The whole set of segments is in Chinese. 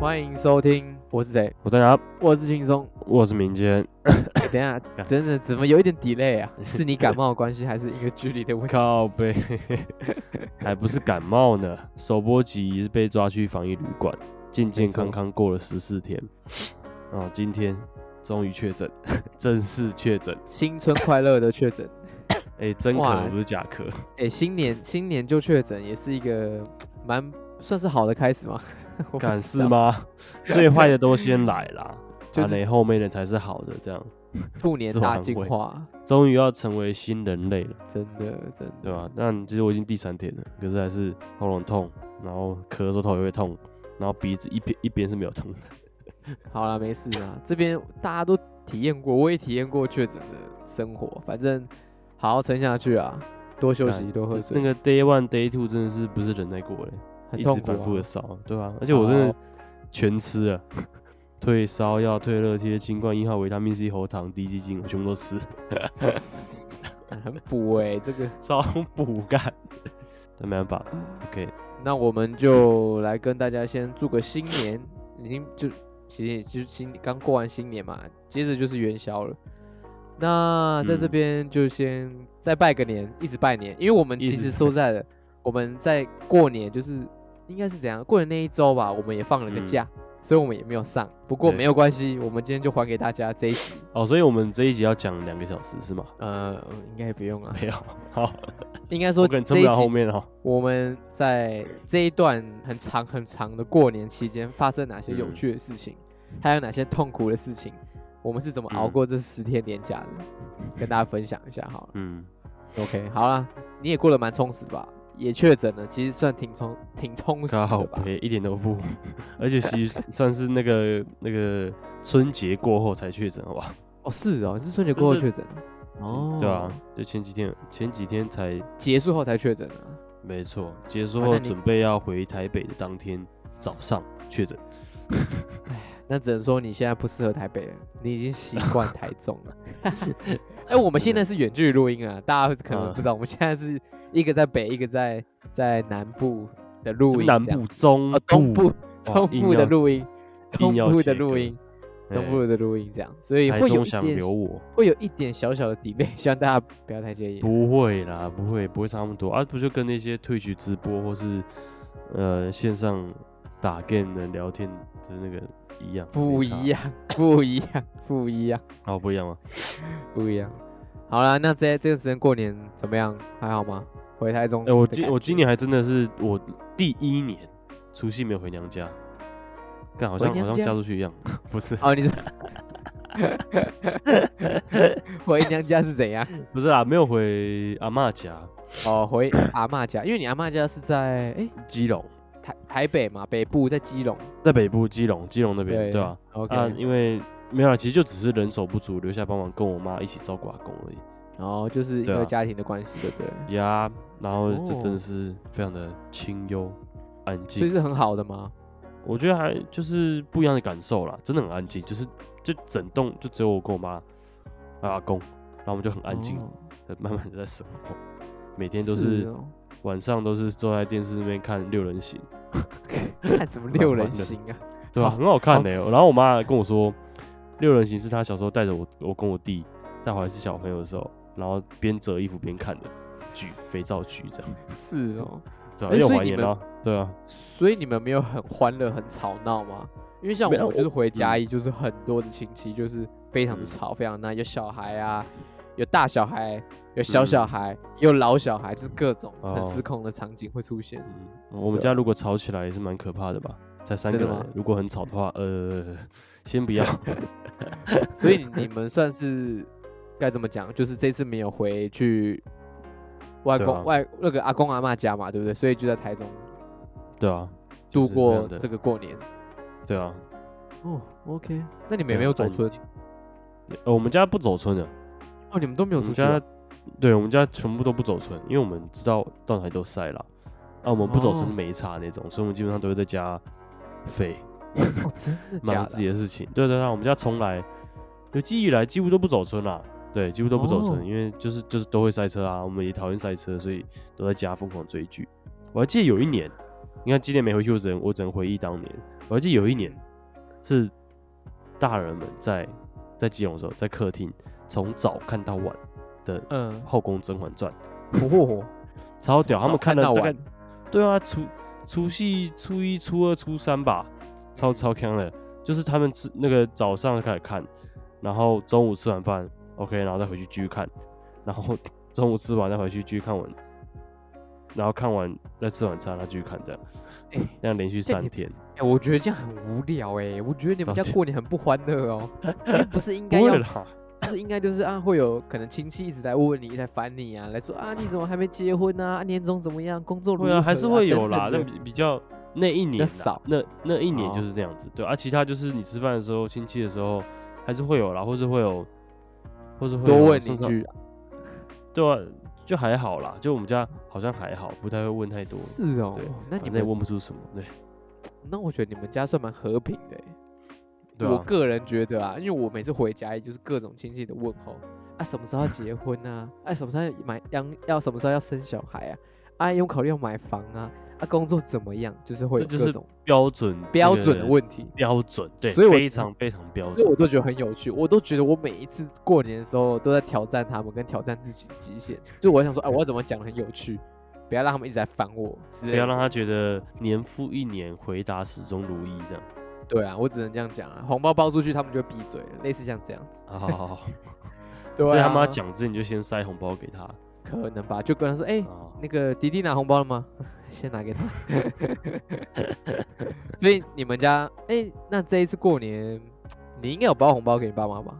欢迎收听，我是谁？我大家，我是轻松，我是民间。欸、等一下，真的怎么有一点 delay 啊？是你感冒的关系，还是因为距离的问题？靠背，还不是感冒呢。首播集是被抓去防疫旅馆，健健康康过了十四天。哦，今天终于确诊，正式确诊，新春快乐的确诊。哎、欸，真咳不是假咳。哎、欸，新年新年就确诊，也是一个蛮算是好的开始吗？敢是吗？最坏的都先来啦，就是、啊、后面的才是好的。这样，兔年大进化，终于要成为新人类了。真的，真的，对吧？但其实我已经第三天了，可是还是喉咙痛，然后咳的时候头也会痛，然后鼻子一边一边是没有痛的。好啦，没事啊。这边大家都体验过，我也体验过确诊的生活，反正。好好撑下去啊！多休息，多喝水。那个 day one day two 真的是不是忍耐过嘞，很痛苦啊，一直反复的烧，对吧、啊？而且我真的全吃了，退烧药、退热贴、新冠一号、维他命 C、喉糖、滴鸡精，我全部都吃。很补哎、欸，这个 超补干，但没办法。OK，那我们就来跟大家先祝个新年，已经就其实也就是新刚过完新年嘛，接着就是元宵了。那在这边就先再拜个年，嗯，一直拜年，因为我们其实说实在的，我们在过年就是应该是怎样，过了那一周吧，我们也放了个假，嗯，所以我们也没有上。不过没有关系，我们今天就还给大家这一集。哦，所以我们这一集要讲两个小时是吗？呃，应该不用啊，没有。好，应该说这一集后面哦，我们在这一段很长很长的过年期间发生哪些有趣的事情，嗯，还有哪些痛苦的事情。我们是怎么熬过这十天年假的？嗯，跟大家分享一下好了。嗯，OK，好了，你也过得蛮充实吧？也确诊了，其实算挺充挺充实的吧？一点都不，而且其实算是那个那个春节过后才确诊，好吧？哦，是哦，是春节过后确诊。哦，对啊，就前几天前几天才结束后才确诊的。没错，结束后准备要回台北的当天早上确诊。那只能说你现在不适合台北了，你已经习惯台中了。哎、欸，我们现在是远距离录音啊，大家可能不知道，我们现在是一个在北，一个在在南部的录音。南部中部、哦、中部中部的录音，中部的录音，中部的录音这样，所以会有一点会有一点小小的 delay，希望大家不要太介意。不会啦，不会不会差那么多啊，不就跟那些退去直播或是呃线上打 game 的聊天的那个。一样不一样，不一样，不一样。哦，不一样吗？不一样。好了，那这这段时间过年怎么样？还好吗？回台中？哎、欸，我今我今年还真的是我第一年除夕没有回娘家，干好像好像嫁出去一样。不是哦，你是 回娘家是怎样？不是啊，没有回阿妈家。哦，回阿妈家，因为你阿妈家是在哎、欸、基隆。台台北嘛，北部在基隆，在北部基隆，基隆那边对，对吧啊，因为没有了，其实就只是人手不足，留下帮忙跟我妈一起照顾阿公而已。哦，就是一个家庭的关系，对不对？呀、啊，然后这真的是非常的清幽安静，所以是很好的吗？我觉得还就是不一样的感受啦，真的很安静，就是就整栋就只有我跟我妈阿公，然后我们就很安静，哦、慢慢的在生活，每天都是。是晚上都是坐在电视那边看六人行，看什么六人行啊？对吧？很好看的、欸。然后我妈跟我说，六人行是她小时候带着我，我跟我弟在还是小朋友的时候，然后边折衣服边看的剧，肥皂剧这样。是哦，对啊，又怀念了。对啊，所以你们没有很欢乐、很吵闹吗？因为像我就是回嘉义，就是很多的亲戚，就是非常的吵，非常那有小孩啊，有大小孩。有小小孩，嗯、有老小孩，就是各种很失控的场景会出现。嗯、我们家如果吵起来也是蛮可怕的吧？才三个人，如果很吵的话，呃，先不要。所以你们算是该怎么讲？就是这次没有回去外公、啊、外那个阿公阿妈家嘛，对不对？所以就在台中。对啊，度过这个过年。对啊。哦，OK。那你们有没有走村？呃，我们家不走村的。哦，你们都没有出去、啊。对，我们家全部都不走村，因为我们知道到哪里都塞了，啊，我们不走村没差那种，所以我们基本上都会在家废，哦，真的假的？忙自己的事情。对对对，我们家从来有记忆以来几乎都不走村啦，对，几乎都不走村，因为就是就是都会塞车啊，我们也讨厌塞车，所以都在家疯狂追剧。我还记得有一年，你看今年没回去，我只能我只能回忆当年，我还记得有一年是大人们在在基隆的时候，在客厅从早看到晚的《后宫甄嬛传》嗯，超屌！他们看到晚，对啊，除除夕、初一、初二、初三吧，超超强的。就是他们吃那个早上开始看，然后中午吃完饭，OK，然后再回去继续看，然后 中午吃完再回去继续看完，然后看完再吃晚餐，然后继续看这样，这样连续三天。哎、欸，我觉得这样很无聊哎、欸，我觉得你们家过年很不欢乐哦。不是应该要，不是应该就是啊，会有可能亲戚一直在问你，一直在烦你啊，来说啊，你怎么还没结婚呢、啊？年终怎么样？工作如何、啊？对啊，还是会有啦，那比比较。那一年少，那那一年就是那样子，对，而、啊、其他就是你吃饭的时候、亲戚的时候，还是会有啦，或是会有，或是会多问一句，对啊，就还好啦，就我们家好像还好，不太会问太多。是哦，那你们也问不出什么，对。那我觉得你们家算蛮和平的，对、啊，我个人觉得啊，因为我每次回家也就是各种亲戚的问候啊，什么时候要结婚啊？哎、啊，什么时候要买要要什么时候要生小孩啊？啊，有考虑要买房啊？啊，工作怎么样？就是会有各种标准标准的问题，标准对，所以非常非常标准，所以我都觉得很有趣。我都觉得我每一次过年的时候都在挑战他们，跟挑战自己的极限。就我想说，哎，我要怎么讲很有趣，不要让他们一直在烦我，不要让他觉得年复一年回答始终如一这样。对啊，我只能这样讲啊。红包包出去，他们就闭嘴了，类似像这样子。好好好，对啊，所以他们要讲之前你就先塞红包给他。可能吧，就跟他说，哎、欸，哦、那个弟弟拿红包了吗？先拿给他。所以你们家，哎、欸，那这一次过年，你应该有包红包给你爸妈吧？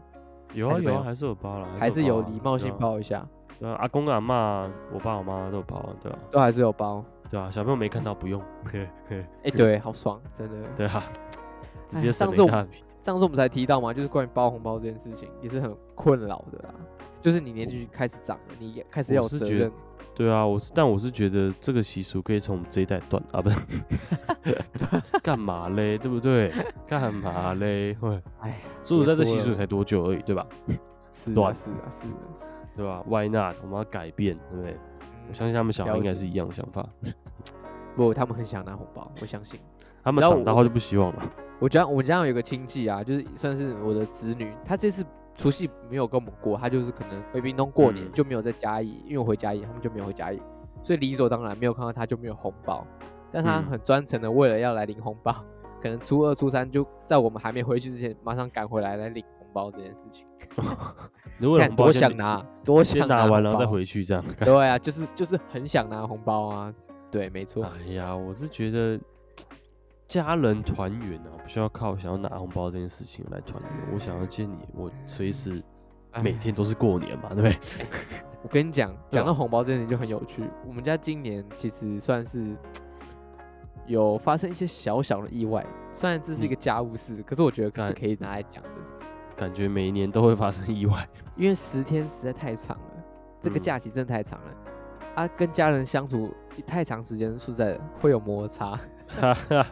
有啊有啊，还是有包了，还是有礼貌性包一下。对啊，阿公阿妈，我爸我妈都有包，对啊，都还是有包，对啊，小朋友没看到不用。哎、欸，对，好爽，真的。对啊，直接上次我们上次我们才提到嘛，就是关于包红包这件事情，也是很困扰的啊。就是你年纪开始长了，你也开始要有责任。对啊，我是，但我是觉得这个习俗可以从我们这一代断啊，不是？干嘛嘞？对不对？干嘛嘞？会，哎，所以在这习俗才多久而已，对吧？是啊，是啊，是的，对吧？Why not？我们要改变，对不对？我相信他们小孩应该是一样的想法。不，他们很想拿红包，我相信。他们长大后就不希望了。我家我们家有个亲戚啊，就是算是我的子女，他这次。除夕没有跟我们过，他就是可能回屏东过年，就没有在嘉义，嗯、因为我回嘉义，他们就没有回嘉义，所以理所当然没有看到他就没有红包。但他很专程的为了要来领红包，嗯、可能初二、初三就在我们还没回去之前，马上赶回来来领红包这件事情。如果多想拿，多想拿，拿完然后再回去这样。对啊，就是就是很想拿红包啊。对，没 错。哎呀，我是觉得。家人团圆啊，不需要靠想要拿红包这件事情来团圆。我想要见你，我随时每天都是过年嘛，对不对？我跟你讲，讲到红包这件事情就很有趣。我们家今年其实算是 有发生一些小小的意外，虽然这是一个家务事，嗯、可是我觉得是可以拿来讲的。感觉每一年都会发生意外，因为十天实在太长了，这个假期真的太长了、嗯、啊！跟家人相处太长时间，实在会有摩擦。哈哈？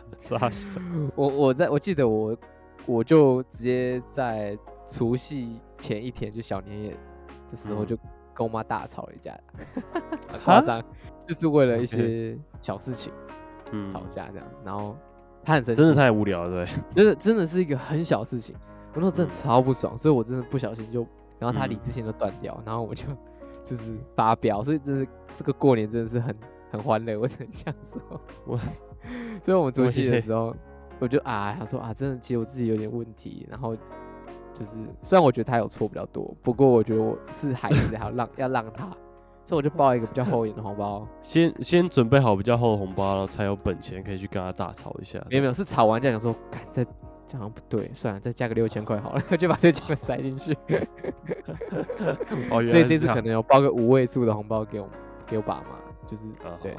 我我在我记得我我就直接在除夕前一天，就小年夜的时候，就跟我妈大吵了一架，很夸张，就是为了一些小事情吵架这样子。然后他很生气，真的太无聊了，对，真的真的是一个很小事情。我那时候真的超不爽，所以我真的不小心就，然后他理智线就断掉，然后我就就是发飙，所以真的这个过年真的是很很欢乐，我只能这样说。我。所以我们除夕的时候，我就啊，他说啊，真的，其实我自己有点问题。然后就是，虽然我觉得他有错比较多，不过我觉得我是孩子，还要让要让他，所以我就包一个比较厚一点的红包，先先准备好比较厚的红包，然后才有本钱可以去跟他大吵一下。没有没有，是吵完这样说，干再这样不对，算了，再加个六千块好了，就把六千块塞进去。哦，所以这次可能要包个五位数的红包给我给我爸妈，就是对。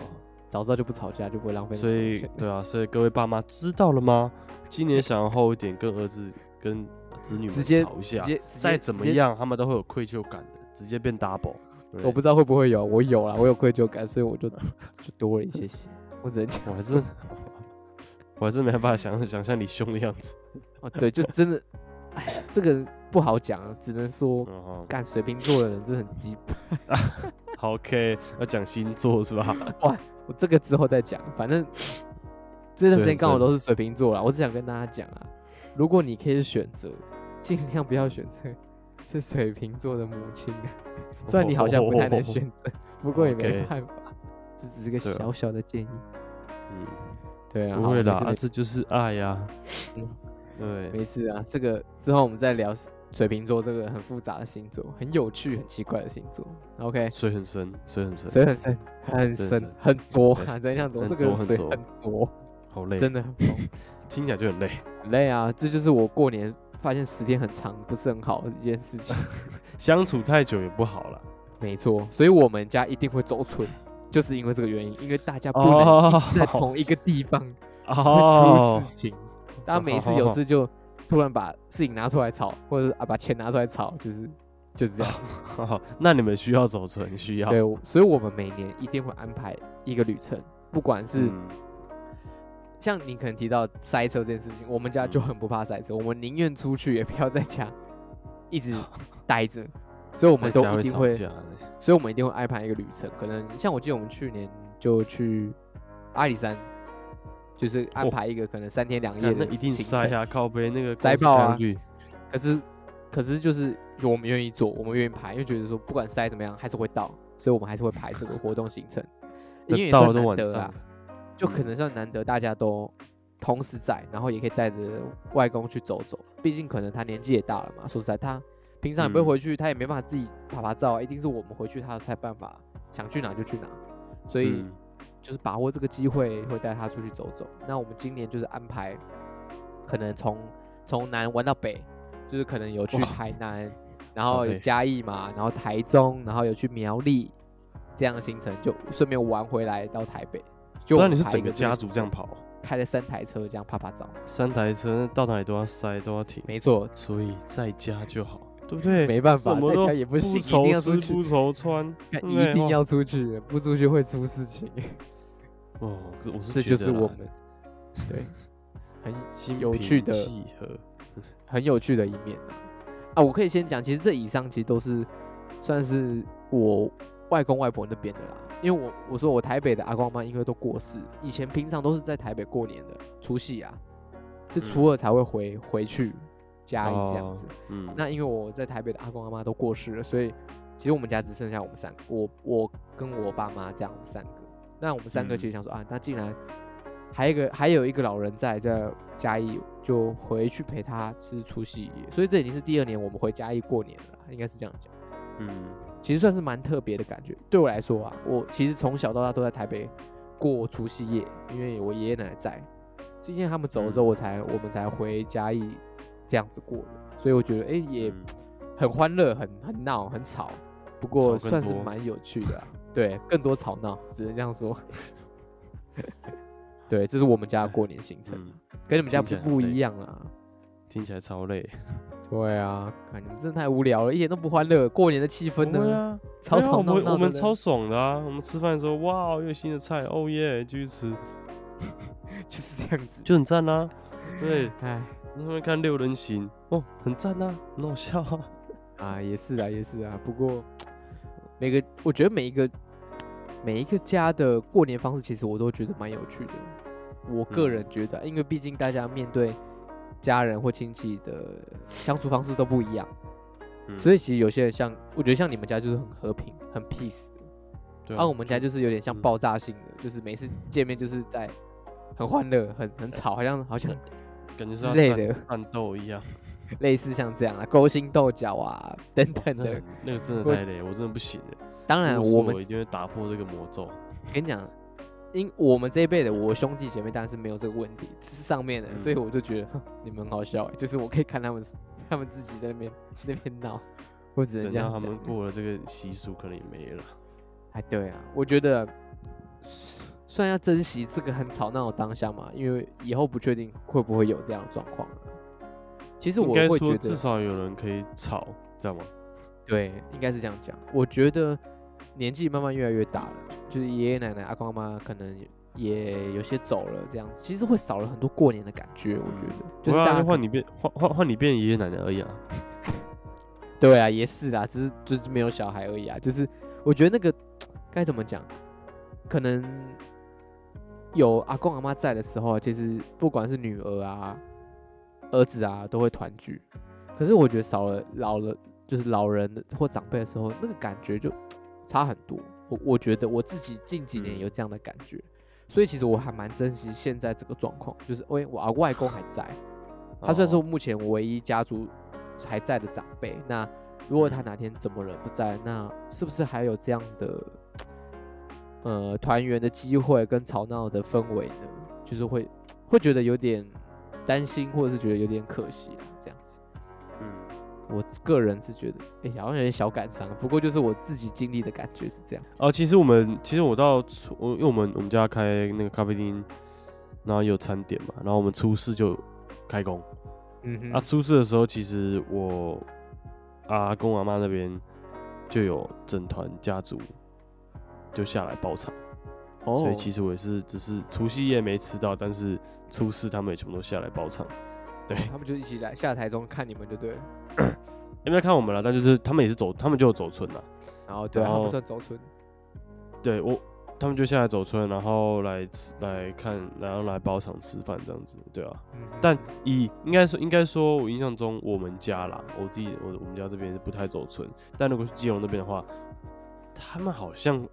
早知道就不吵架，就不会浪费。所以，对啊，所以各位爸妈知道了吗？今年想要 厚一点，跟儿子、跟子女直接吵一下，再怎么样，他们都会有愧疚感的，直接变 double。我不知道会不会有，我有啦，我有愧疚感，所以我就就多了一些些。我只能讲，我还是我还是没办法想想象你凶的样子。哦，对，就真的，哎，这个不好讲啊，只能说干水瓶座的人真的很鸡巴。好，OK，要讲星座是吧？哇。我这个之后再讲，反正 这段时间刚好都是水瓶座啦。我只想跟大家讲啊，如果你可以选择，尽量不要选择是水瓶座的母亲。虽然你好像不太能选择，不过也没办法，这只是个小小的建议。嗯，对啊，不会啦，这就是爱呀。嗯，对，没事啊。这个之后我们再聊水瓶座这个很复杂的星座，很有趣、很奇怪的星座。OK，水很深，水很深，水很深，很深，很浊啊！怎样浊？这个水很浊，好累，真的很 疯，听起来就很累，很累啊！这就是我过年发现时间很长不是很好的一件事情。相处太久也不好了，没错，所以我们家一定会走村，就是因为这个原因，因为大家不能在同 一个地方会出事情，大家每次有事就。突然把事情拿出来炒，或者是啊把钱拿出来炒，就是就是这样子。那你们需要走存，需要对，所以我们每年一定会安排一个旅程，不管是、嗯、像你可能提到塞车这件事情，我们家就很不怕塞车，嗯、我们宁愿出去也不要在家一直 待着，所以我们都一定会，会所以我们一定会安排一个旅程。可能像我记得我们去年就去阿里山。就是安排一个可能三天两夜的一定塞呀，靠背那个塞爆啊！可是，可是就是我们愿意做，我们愿意排，因为觉得说不管塞怎么样还是会到，所以我们还是会排这个活动行程。因为也算难得啊，就可能算难得大家都同时在，然后也可以带着外公去走走。毕竟可能他年纪也大了嘛，说实在，他平常也不会回去，他也没办法自己拍拍照，一定是我们回去他才办法想去哪就去哪，所以。就是把握这个机会，会带他出去走走。那我们今年就是安排，可能从从南玩到北，就是可能有去台南，然后有嘉义嘛.然后台中，然后有去苗栗，这样的行程就顺便玩回来到台北。就那你是整个家族这样跑，开了三台车这样啪啪照。三台车到哪里都要塞，都要停。没错，所以在家就好。对不对？没办法，在家也不行，一定要出去。不愁穿，一定要出去，不出去会出事情。哦，这就是我们 对很有趣的、很有趣的一面啊！我可以先讲，其实这以上其实都是算是我外公外婆那边的啦。因为我我说我台北的阿公阿妈因为都过世，以前平常都是在台北过年的除夕啊，是初二才会回回去。家里这样子，嗯，那因为我在台北的阿公阿妈都过世了，所以其实我们家只剩下我们三个，我我跟我爸妈这样三个。那我们三个其实想说、嗯、啊，那既然还有一个还有一个老人在在嘉义，就回去陪他吃除夕夜。所以这已经是第二年我们回嘉义过年了，应该是这样讲。嗯，其实算是蛮特别的感觉。对我来说啊，我其实从小到大都在台北过除夕夜，因为我爷爷奶奶在。今天他们走了之后，我才、嗯、我们才回嘉义。这样子过的，所以我觉得哎、欸、也很欢乐，很很闹，很吵，不过算是蛮有趣的、啊。对，更多吵闹，只能这样说。对，这是我们家的过年行程，嗯、跟你们家不不一样啊。听起来超累。对啊，看你们真的太无聊了，一点都不欢乐。过年的气氛呢？啊、吵吵闹闹、啊。我们超爽的啊！我们吃饭的时候，哇，又有新的菜，哦耶，继续吃，就是这样子，就很赞啊。对，哎。他们看六人行哦，很赞呐，很好笑啊！啊，也是啊，也是啊。不过 每个，我觉得每一个 每一个家的过年方式，其实我都觉得蛮有趣的。我个人觉得，嗯、因为毕竟大家面对家人或亲戚的相处方式都不一样，嗯、所以其实有些人像，我觉得像你们家就是很和平、很 peace 的，对啊。而我们家就是有点像爆炸性的，嗯、就是每次见面就是在很欢乐、很很吵，好像好像。感觉是类的 战斗一样，类似像这样啊，勾心斗角啊等等的，那个真的太累，我真的不行了。当然，我们一定会打破这个魔咒。跟你讲，因我们这一辈的，我兄弟姐妹当然是没有这个问题，只是上面的，所以我就觉得你们很好笑，就是我可以看他们，他们自己在那边那边闹，我只能这样讲。等到他们过了这个习俗，可能也没了。哎，对啊，我觉得。虽然要珍惜这个很吵闹的当下嘛，因为以后不确定会不会有这样的状况。其实我会觉得至少有人可以吵，知道吗？对，应该是这样讲。我觉得年纪慢慢越来越大了，就是爷爷奶奶、阿公阿妈可能也有些走了，这样子其实会少了很多过年的感觉。我觉得，就是大家换你变换换换你变爷爷奶奶而已啊。对啊，也是啊，只是就是没有小孩而已啊。就是我觉得那个该怎么讲，可能。有阿公阿妈在的时候，其实不管是女儿啊、儿子啊，都会团聚。可是我觉得少了老了，就是老人或长辈的时候，那个感觉就差很多。我我觉得我自己近几年有这样的感觉，所以其实我还蛮珍惜现在这个状况，就是喂，我外公还在，他算是目前唯一家族还在的长辈。那如果他哪天怎么了不在，那是不是还有这样的？呃，团圆的机会跟吵闹的氛围呢，就是会会觉得有点担心，或者是觉得有点可惜啊，这样子。嗯，我个人是觉得，哎、欸，好像有点小感伤。不过就是我自己经历的感觉是这样。哦，其实我们其实我到初，因为我们我们家开那个咖啡厅，然后有餐点嘛，然后我们初四就开工。嗯哼。啊，初四的时候，其实我阿公阿妈那边就有整团家族。就下来包场，oh. 所以其实我也是，只是除夕夜没吃到，但是初四他们也全部都下来包场，对、哦、他们就一起来下台中看你们就对了，没有看我们了，但就是他们也是走，他们就有走村了，然后对，他们算走村，对我他们就下来走村，然后来吃来看，然后来包场吃饭这样子，对啊，嗯、但以应该说应该说，我印象中我们家啦，我自己我我们家这边是不太走村，但如果是基隆那边的话，他们好像。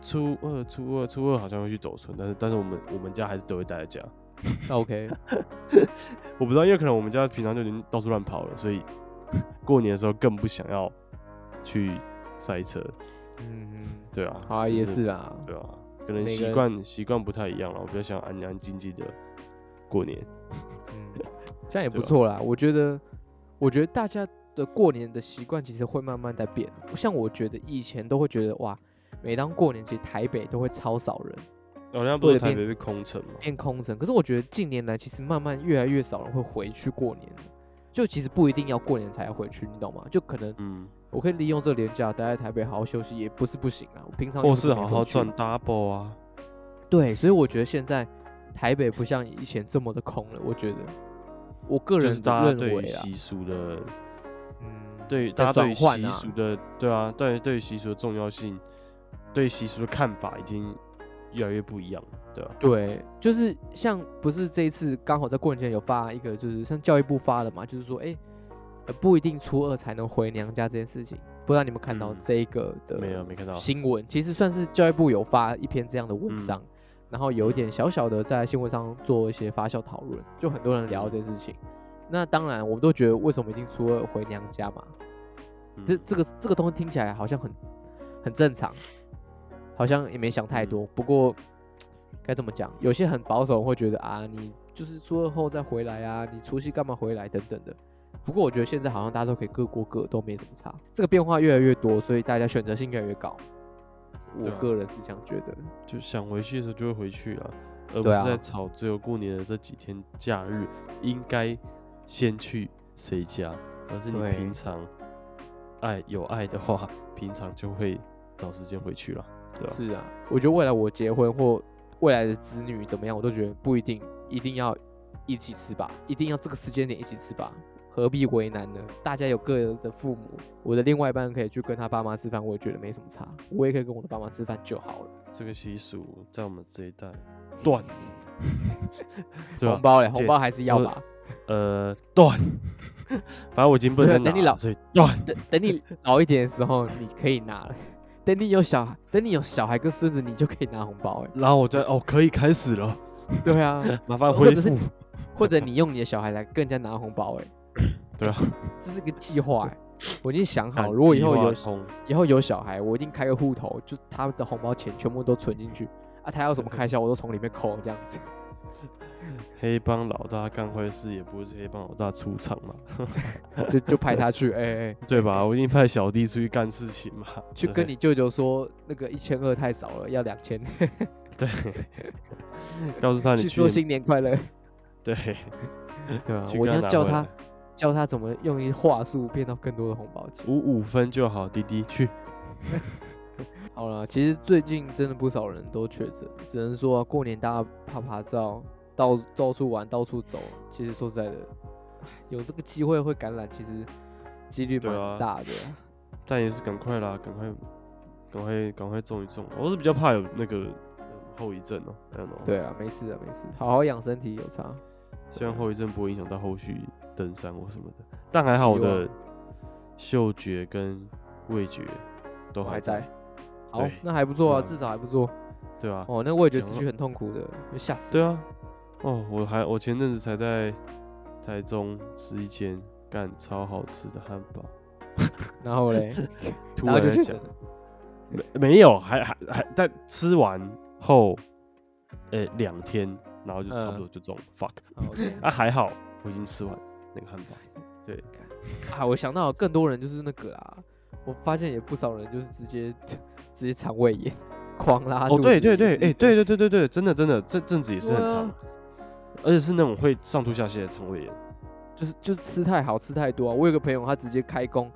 初二、初二、初二好像会去走村，但是但是我们我们家还是都会待在家。那 OK，我不知道，因为可能我们家平常就已经到处乱跑了，所以 过年的时候更不想要去塞车。嗯，对啊，啊、就是、也是啊，对啊，可能习惯习惯不太一样了。我比较想安安静静的过年。嗯，这样也不错啦。啊、我觉得，我觉得大家的过年的习惯其实会慢慢在变。像我觉得以前都会觉得哇。每当过年，其实台北都会超少人。好像不是台北被空城吗？变空城。可是我觉得近年来，其实慢慢越来越少人会回去过年。就其实不一定要过年才要回去，你懂吗？就可能，嗯，我可以利用这个年假待在台北好好休息，也不是不行啊。我平常或是好好赚 double 啊。对，所以我觉得现在台北不像以前这么的空了。我觉得，我个人认为啊，习俗的，嗯，对，大家对习俗的，对啊，对对习俗的重要性。对习俗的看法已经越来越不一样了，对吧？对，就是像不是这一次刚好在过年前有发一个，就是像教育部发的嘛，就是说，哎，不一定初二才能回娘家这件事情，不知道你们看到这一个的没有没看到新闻？其实算是教育部有发一篇这样的文章，嗯、然后有一点小小的在新闻上做一些发酵讨论，就很多人聊这件事情。那当然，我们都觉得为什么一定初二回娘家嘛？嗯、这这个这个东西听起来好像很很正常。好像也没想太多，不过该怎么讲？有些很保守会觉得啊，你就是初二后再回来啊，你除夕干嘛回来等等的。不过我觉得现在好像大家都可以各过各，都没什么差。这个变化越来越多，所以大家选择性越来越高。我个人是这样觉得，就想回去的时候就会回去了，而不是在吵只有过年的这几天假日应该先去谁家，而是你平常爱有爱的话，平常就会找时间回去了。对是啊，我觉得未来我结婚或未来的子女怎么样，我都觉得不一定一定要一起吃吧，一定要这个时间点一起吃吧，何必为难呢？大家有各的父母，我的另外一半可以去跟他爸妈吃饭，我也觉得没什么差，我也可以跟我的爸妈吃饭就好了。这个习俗在我们这一代断，对红包嘞，红包还是要吧？呃，断，反正我已经不能等你老，所以断，等等你老一点的时候，你可以拿了。等你有小孩，等你有小孩跟孙子，你就可以拿红包哎。然后我再哦，可以开始了。对啊，麻烦恢复。或者是，或者你用你的小孩来跟人家拿红包哎。对啊，这是个计划哎，我已经想好，如果以后有以后有小孩，我一定开个户头，就他的红包钱全部都存进去啊，他要什么开销 我都从里面扣这样子。黑帮老大干坏事，也不是黑帮老大出场嘛，就就派他去，哎、欸、哎，对吧？我一定派小弟出去干事情嘛，去跟你舅舅说那个一千二太少了，要两千。对，告诉他你去，去说新年快乐。对，对啊，我要教他教他怎么用一话术骗到更多的红包钱。五五分就好，滴滴去。好了，其实最近真的不少人都确诊，只能说、啊、过年大家趴趴走。到到处玩，到处走，其实说实在的，有这个机会会感染，其实几率蛮大的。啊、但也是赶快啦，赶快，赶快，赶快种一种。我是比较怕有那个后遗症哦、喔。对啊，没事啊，没事，好好养身体有差。希望后遗症不会影响到后续登山或什么的。但还好我的嗅觉跟味觉都还在。好，那还不错啊，至少还不错。对啊。哦，那味觉失去很痛苦的，就吓死。对啊。哦，我还我前阵子才在台中吃一间干超好吃的汉堡。然后嘞，突然就讲，没没有，还还还在吃完后，呃、欸，两天，然后就差不多就中、嗯、fuck，、okay. 啊还好，我已经吃完那个汉堡，对，啊，我想到更多人就是那个啊，我发现也不少人就是直接直接肠胃炎，狂拉，哦对对对，哎、欸、对对对对对，真的真的这阵子也是很长、啊，而且是那种会上吐下泻的肠胃炎，就是就是吃太好吃太多啊，我有个朋友他直接开工。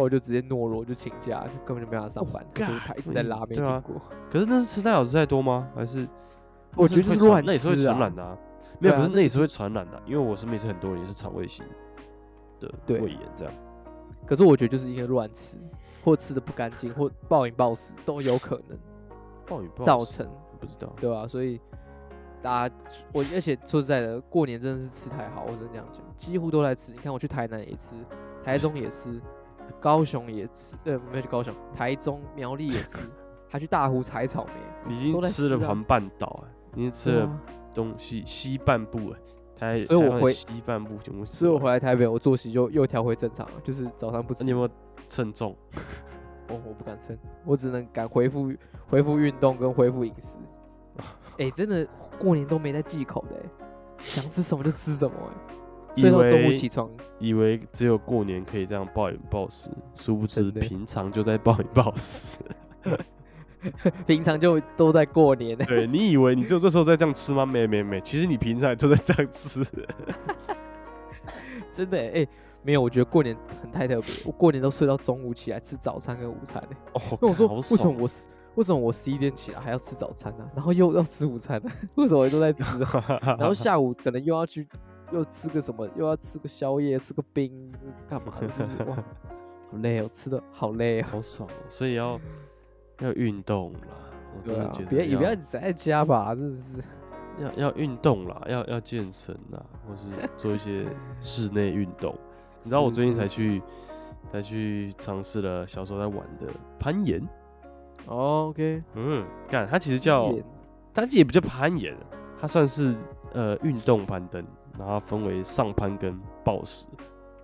我就直接懦弱，就请假，就根本就没法上班。Oh、就是他一直在拉，没听过、啊。可是那是吃太好吃太多吗？还是？我觉得是乱吃、啊、那也是会传染的啊。没有，不是，那也是会传染的、啊。因为我身边是很多人也是肠胃型的胃炎这样。可是我觉得就是因为乱吃，或吃的不干净，或暴饮暴食都有可能。暴饮暴食造成不知道，对吧、啊？所以大家，我而且说实在的，过年真的是吃太好，我只能这样讲，几乎都在吃。你看我去台南也吃，台中也吃。高雄也吃，呃，没有去高雄，台中、苗栗也吃，还去大湖采草莓。你已经吃了环半岛啊，已经吃了东西西半部哎，台，所以我回西半部全部。所以我回来台北，我作息就又调回正常了，就是早上不吃。你有没有称重？哦，我不敢称，我只能敢恢复恢复运动跟恢复饮食。哎、欸，真的过年都没在忌口的，想吃什么就吃什么哎。睡到中午起床，以为只有过年可以这样暴饮暴食，殊不知平常就在暴饮暴食。平常就都在过年。对，你以为你只有这时候在这样吃吗？没没没，其实你平常都在这样吃。真的哎、欸，没有，我觉得过年很太特别。我过年都睡到中午起来吃早餐跟午餐。哦，那我说为什么我为什么我十一点起来还要吃早餐呢、啊？然后又要吃午餐呢、啊？为什么我都在吃？然后下午可能又要去。又吃个什么？又要吃个宵夜，吃个冰，干嘛？就是哇，好累哦，吃的好累哦，好爽哦，所以要 要运动啦。我真的觉得，别也不要宅在家吧，真的是要要运动啦，要要健身啦，或是做一些室内运动。你知道我最近才去才去尝试了小时候在玩的攀岩。Oh, OK，嗯，干，它其实叫，它其实也不叫攀岩，它算是呃运动攀登。然后分为上攀跟抱石。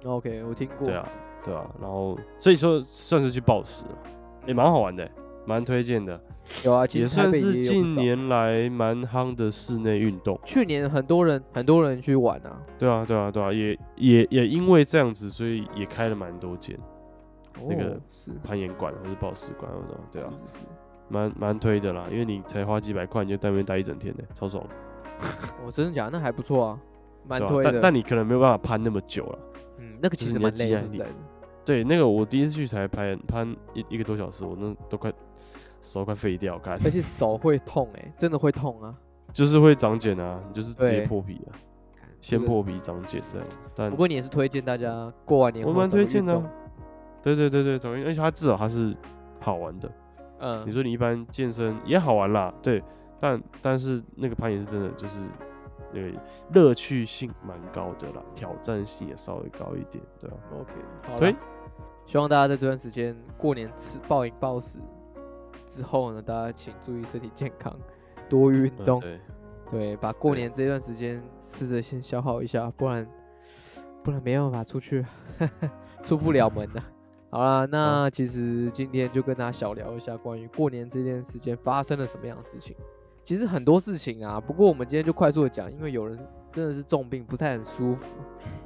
OK，我听过。对啊，对啊。然后所以说算是去抱石，也蛮好玩的，蛮推荐的。有啊，其实也算是近年来蛮夯的室内运动。去年很多人很多人去玩啊。对啊，对啊，对啊，也也也因为这样子，所以也开了蛮多间、哦、那个攀岩馆或者抱石馆那种，对啊，是是是，蛮蛮推的啦。因为你才花几百块，你就在那边待一整天呢，超爽。我 真的假的？那还不错啊。蛮推的，但但你可能没有办法攀那么久了。嗯，那个其实蛮累的。对，那个我第一次去才攀攀一一个多小时，我那都快手都快废掉，看。而且手会痛哎、欸，真的会痛啊。就是会长茧啊，就是直接破皮啊，先破皮长茧这样。但不过你也是推荐大家过完年我蛮推荐的。对对对对，总而且它至少它是好玩的。嗯，你说你一般健身也好玩啦，对，但但是那个攀岩是真的就是。那个乐趣性蛮高的啦，挑战性也稍微高一点，对吧？OK，好，对，希望大家在这段时间过年吃暴饮暴食之后呢，大家请注意身体健康，多运动，嗯，对，对，把过年这段时间吃的先消耗一下，不然不然没办法出去，出不了门的。好啦，那其实今天就跟大家小聊一下关于过年这件时间发生了什么样的事情。其实很多事情啊，不过我们今天就快速的讲，因为有人真的是重病，不太很舒服。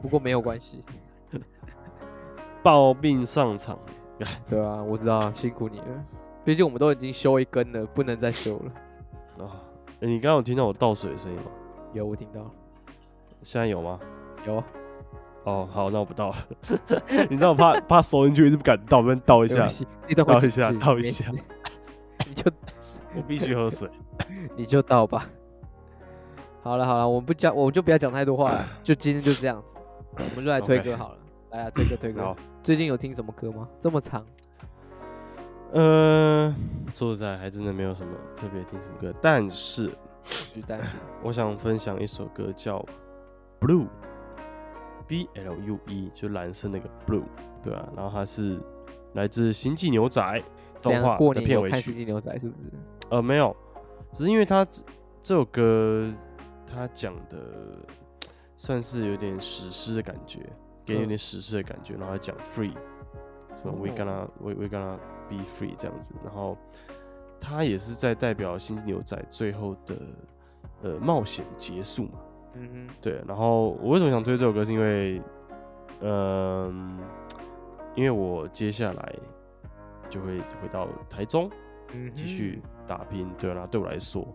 不过没有关系，抱病上场，对啊，我知道，辛苦你了。毕竟我们都已经修一根了，不能再修了。啊，欸、你刚刚有听到我倒水的声音吗？有，我听到。现在有吗？有。哦，好，那我不倒了。你知道我怕怕收进去，一直不敢倒，不然倒一下，倒一下，倒一下。你就。我必须喝水，你就倒吧。好了好了，我们不讲，我们就不要讲太多话了，就今天就这样子，我们就来推歌好了。Okay. 来啊，推歌推歌。最近有听什么歌吗？这么长？呃，说实在，还真的没有什么特别听什么歌，但是，但是，我想分享一首歌叫《Blue》，B L U E，就蓝色那个 Blue，对啊，然后它是来自《星际牛仔》动画的片尾曲。星际牛仔是不是？呃，没有，只是因为它这首歌，它讲的 算是有点史诗的感觉，给你有点史诗的感觉，然后还讲 free，什么 we gonna we we gonna be free 这样子，然后它也是在代表星际牛仔最后的呃冒险结束嘛，嗯哼，对，然后我为什么想推这首歌，是因为，嗯、呃，因为我接下来就会回到台中，嗯，继续打拼，对，然后对我来说，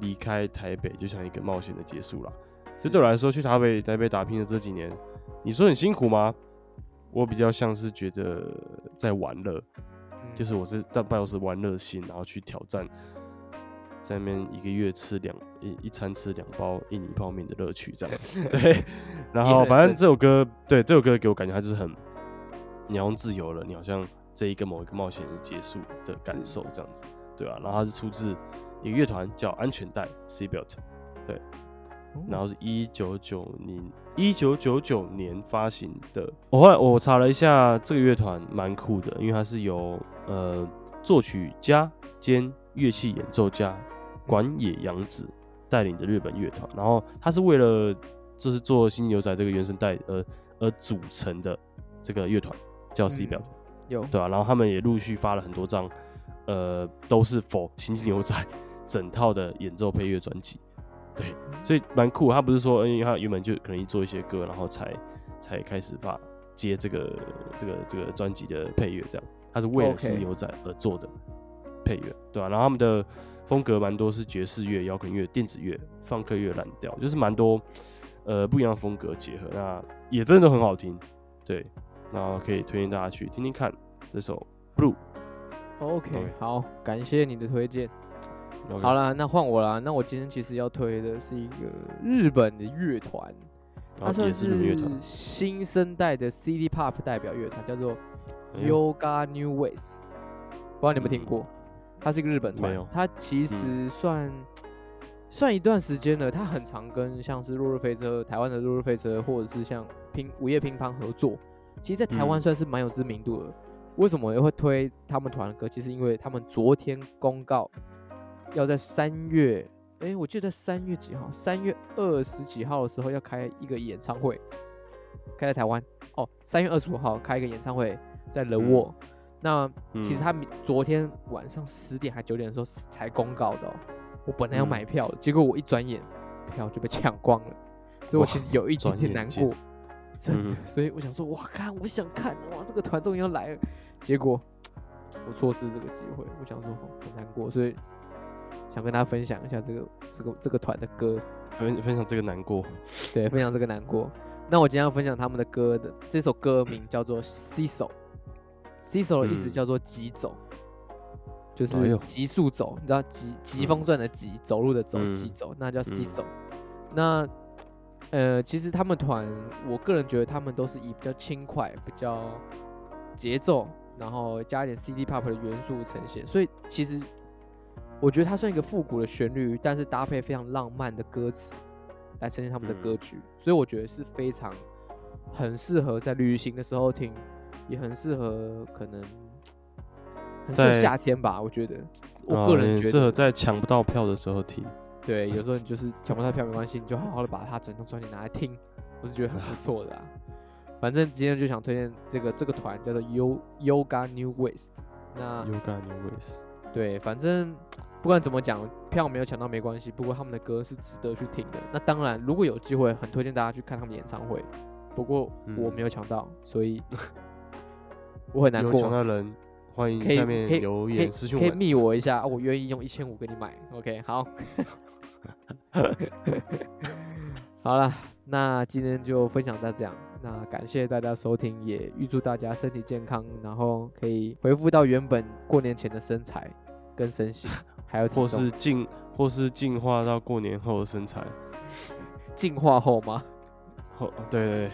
离开台北就像一个冒险的结束了，所以对我来说，去台北台北打拼的这几年，你说很辛苦吗？我比较像是觉得在玩乐，就是我是大半都是玩乐心，然后去挑战，在那边一个月吃两一一餐吃两包印尼泡面的乐趣，这样 对。然后反正这首歌，对这首歌给我感觉它就是很，你好像自由了，你好像这一个某一个冒险是结束的感受，这样子，对啊。然后它是出自一个乐团叫安全带 （Seatbelt），对。然后是一九九零一九九九年发行的。我后来我查了一下，这个乐团蛮酷的，因为它是由呃作曲家兼乐器演奏家管野洋子带领的日本乐团。然后他是为了就是做《新牛仔》这个原声带而而组成的这个乐团，叫 Seatbelt，嗯、有对吧、啊？然后他们也陆续发了很多张，呃，都是星际牛仔》整套的演奏配乐专辑。对，所以蛮酷。他不是说，因为他原本就可能做一些歌，然后才才开始发接这个这个这个专辑的配乐，这样。他是为了新牛仔而做的配乐对吧、啊？然后他们的风格蛮多是爵士乐、摇滚乐、电子乐、放克乐、蓝调，就是蛮多呃不一样的风格结合，那也真的很好听。对，然后可以推荐大家去听听看这首《Blue》。OK，好，感谢你的推荐。好了，那换我啦。那我今天其实要推的是一个日本的乐团，它算是新生代的 City Pop 代表乐团，叫做 Yoga New Ways。不知道你有没有听过？它是一个日本团，它其实算、嗯、算一段时间了。它很常跟像是落日飞车、台湾的落日飞车，或者是像拼午夜乒乓合作。其实，在台湾算是蛮有知名度的。嗯、为什么我会推他们团的歌？其实因为他们昨天公告。要在三月，哎、欸，我记得在三月几号？三月二十几号的时候要开一个演唱会，开在台湾哦。三月二十五号开一个演唱会在人沃。嗯、那其实他昨天晚上十点还九点的时候才公告的、哦。我本来要买票的，嗯、结果我一转眼票就被抢光了，所以我其实有一点点难过，真的。所以我想说，哇，看，我想看，哇，这个团终于要来了，结果我错失这个机会。我想说，很难过，所以。想跟大家分享一下这个这个这个团的歌，分分享这个难过，对，分享这个难过。那我今天要分享他们的歌的这首歌名叫做《，Seesaw 的意思叫做疾走，嗯、就是急速走，你知道疾疾风传的疾，走路的走，疾走，那叫 Seesaw。那呃，其实他们团，我个人觉得他们都是以比较轻快、比较节奏，然后加一点 City Pop 的元素呈现，所以其实。我觉得它算一个复古的旋律，但是搭配非常浪漫的歌词来呈现他们的歌曲，嗯、所以我觉得是非常很适合在旅行的时候听，也很适合可能很适合夏天吧。我觉得，我个人觉得适合在抢不到票的时候听。对，有时候你就是抢不到票没关系，你就好好的把它整张专辑拿来听，我是觉得很不错的、啊。反正今天就想推荐这个这个团叫做 Yoga New Waste。那 Yoga New Waste。对，反正。不管怎么讲，票没有抢到没关系。不过他们的歌是值得去听的。那当然，如果有机会，很推荐大家去看他们演唱会。不过我没有抢到，嗯、所以我很难过。有抢到人，欢迎下面留言私信我，可以密我一下，我愿意用一千五给你买。OK，好。好了，那今天就分享到这样。那感谢大家收听，也预祝大家身体健康，然后可以恢复到原本过年前的身材跟身形。还有或是进或是进化到过年后的身材，进化后吗？后对，对对，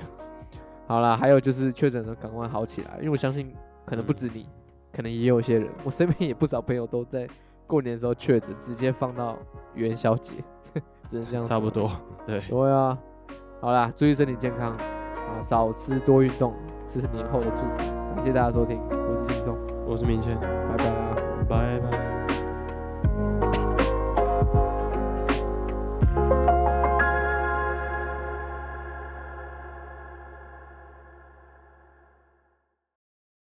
好啦，还有就是确诊的赶快好起来，因为我相信可能不止你，可能也有些人，我身边也不少朋友都在过年的时候确诊，直接放到元宵节，只能这样。差不多，对。对啊，好啦，注意身体健康啊，少吃多运动，这是年后的祝福。感谢大家收听，我是轻松，我是明谦，拜拜啦，拜拜。